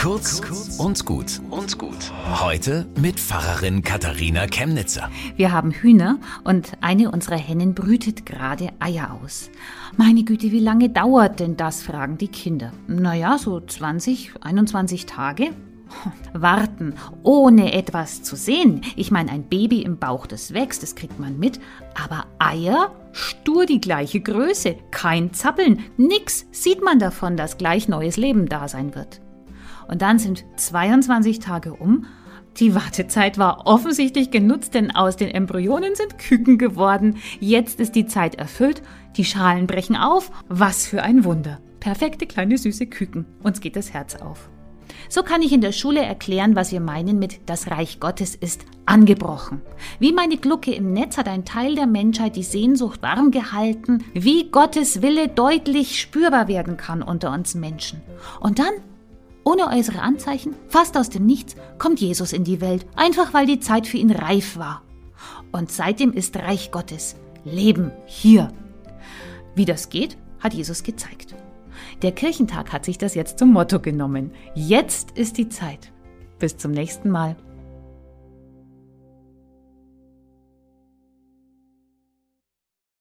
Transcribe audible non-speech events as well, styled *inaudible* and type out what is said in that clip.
Kurz und gut und gut. Heute mit Pfarrerin Katharina Chemnitzer. Wir haben Hühner und eine unserer Hennen brütet gerade Eier aus. Meine Güte, wie lange dauert denn das, fragen die Kinder. Naja, so 20, 21 Tage. *laughs* Warten, ohne etwas zu sehen. Ich meine, ein Baby im Bauch, das wächst, das kriegt man mit. Aber Eier, stur die gleiche Größe, kein Zappeln, nix sieht man davon, dass gleich neues Leben da sein wird. Und dann sind 22 Tage um. Die Wartezeit war offensichtlich genutzt, denn aus den Embryonen sind Küken geworden. Jetzt ist die Zeit erfüllt, die Schalen brechen auf. Was für ein Wunder. Perfekte kleine süße Küken. Uns geht das Herz auf. So kann ich in der Schule erklären, was wir meinen mit das Reich Gottes ist angebrochen. Wie meine Glucke im Netz hat ein Teil der Menschheit die Sehnsucht warm gehalten, wie Gottes Wille deutlich spürbar werden kann unter uns Menschen. Und dann ohne äußere Anzeichen, fast aus dem Nichts, kommt Jesus in die Welt, einfach weil die Zeit für ihn reif war. Und seitdem ist Reich Gottes Leben hier. Wie das geht, hat Jesus gezeigt. Der Kirchentag hat sich das jetzt zum Motto genommen. Jetzt ist die Zeit. Bis zum nächsten Mal.